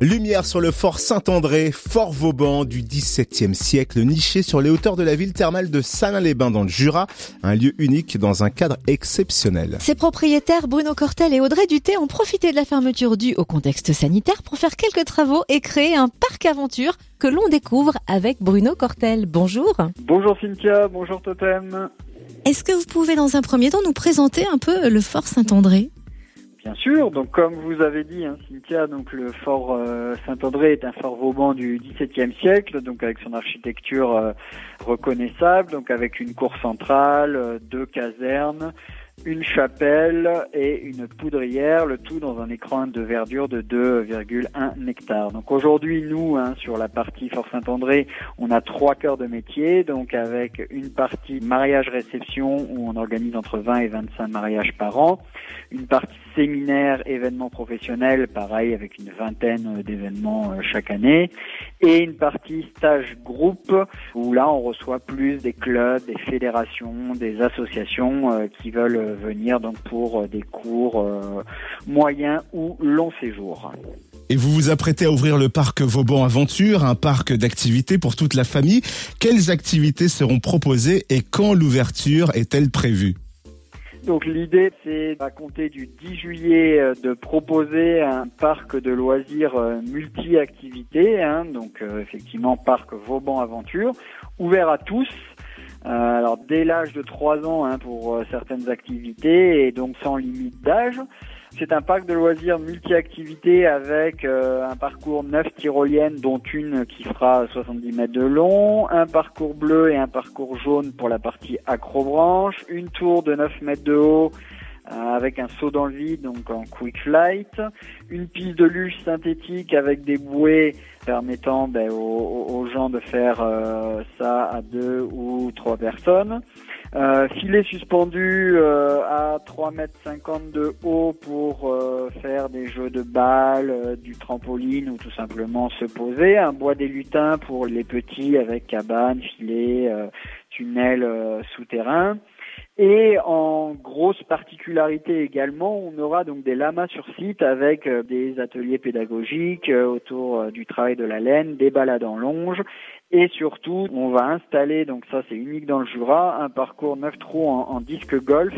Lumière sur le fort Saint-André, fort Vauban du XVIIe siècle, niché sur les hauteurs de la ville thermale de Salins-les-Bains dans le Jura, un lieu unique dans un cadre exceptionnel. Ses propriétaires Bruno Cortel et Audrey Duté ont profité de la fermeture due au contexte sanitaire pour faire quelques travaux et créer un parc aventure que l'on découvre avec Bruno Cortel. Bonjour. Bonjour Cynthia, bonjour Totem. Est-ce que vous pouvez dans un premier temps nous présenter un peu le fort Saint-André? Bien sûr, donc comme vous avez dit, hein, Cynthia, donc le fort euh, Saint-André est un fort vauban du XVIIe siècle, donc avec son architecture euh, reconnaissable, donc avec une cour centrale, euh, deux casernes, une chapelle et une poudrière, le tout dans un écran de verdure de 2,1 hectares. Donc aujourd'hui, nous, hein, sur la partie Fort Saint-André, on a trois cœurs de métier, donc avec une partie mariage-réception où on organise entre 20 et 25 mariages par an, une partie séminaire, événements professionnels, pareil avec une vingtaine d'événements euh, chaque année, et une partie stage groupe où là on reçoit plus des clubs, des fédérations, des associations euh, qui veulent venir donc pour euh, des cours euh, moyens ou long séjour. Et vous vous apprêtez à ouvrir le parc Vauban Aventure, un parc d'activités pour toute la famille. Quelles activités seront proposées et quand l'ouverture est-elle prévue? Donc l'idée c'est à compter du 10 juillet euh, de proposer un parc de loisirs multi-activités, hein, donc effectivement parc Vauban Aventure, ouvert à tous alors dès l'âge de 3 ans hein, pour euh, certaines activités et donc sans limite d'âge. C'est un parc de loisirs multi-activités avec euh, un parcours 9 tyroliennes dont une qui fera 70 mètres de long, un parcours bleu et un parcours jaune pour la partie acrobranche, une tour de 9 mètres de haut avec un saut dans le vide, donc en quick flight, une piste de luge synthétique avec des bouées permettant ben, aux, gens de faire euh, ça à deux ou trois personnes. Euh, filet suspendu euh, à 3 mètres 50 de haut pour euh, faire des jeux de balles, du trampoline ou tout simplement se poser. Un bois des lutins pour les petits avec cabane, filet, tunnel souterrain. Et en grosse particularité également, on aura donc des lamas sur site avec euh, des ateliers pédagogiques euh, autour euh, du travail de la laine, des balades en longe. Et surtout, on va installer, donc ça c'est unique dans le Jura, un parcours 9 trous en, disque golf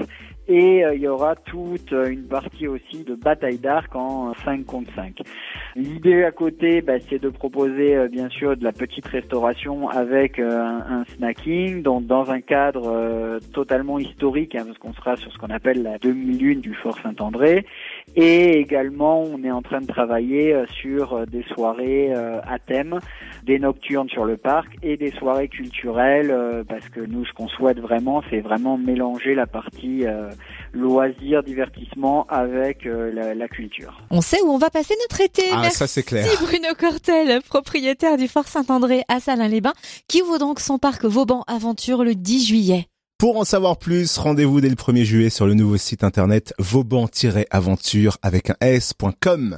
et il y aura toute une partie aussi de bataille d'arc en 5 contre 5. L'idée à côté, bah, c'est de proposer bien sûr de la petite restauration avec un, snacking, donc dans un cadre totalement historique, hein, parce qu'on sera sur ce qu'on appelle la demi-lune du Fort Saint-André. Et également, on est en train de travailler euh, sur euh, des soirées euh, à thème, des nocturnes sur le parc et des soirées culturelles, parce que nous, ce qu'on souhaite vraiment, c'est vraiment mélanger la partie loisirs, divertissement avec la, culture. On sait où on va passer notre été. Ah, Merci ça c'est clair. Bruno Cortel, propriétaire du Fort Saint-André à Salins-les-Bains, qui ouvre donc son parc Vauban Aventure le 10 juillet. Pour en savoir plus, rendez-vous dès le 1er juillet sur le nouveau site internet vauban-aventure avec un s.com.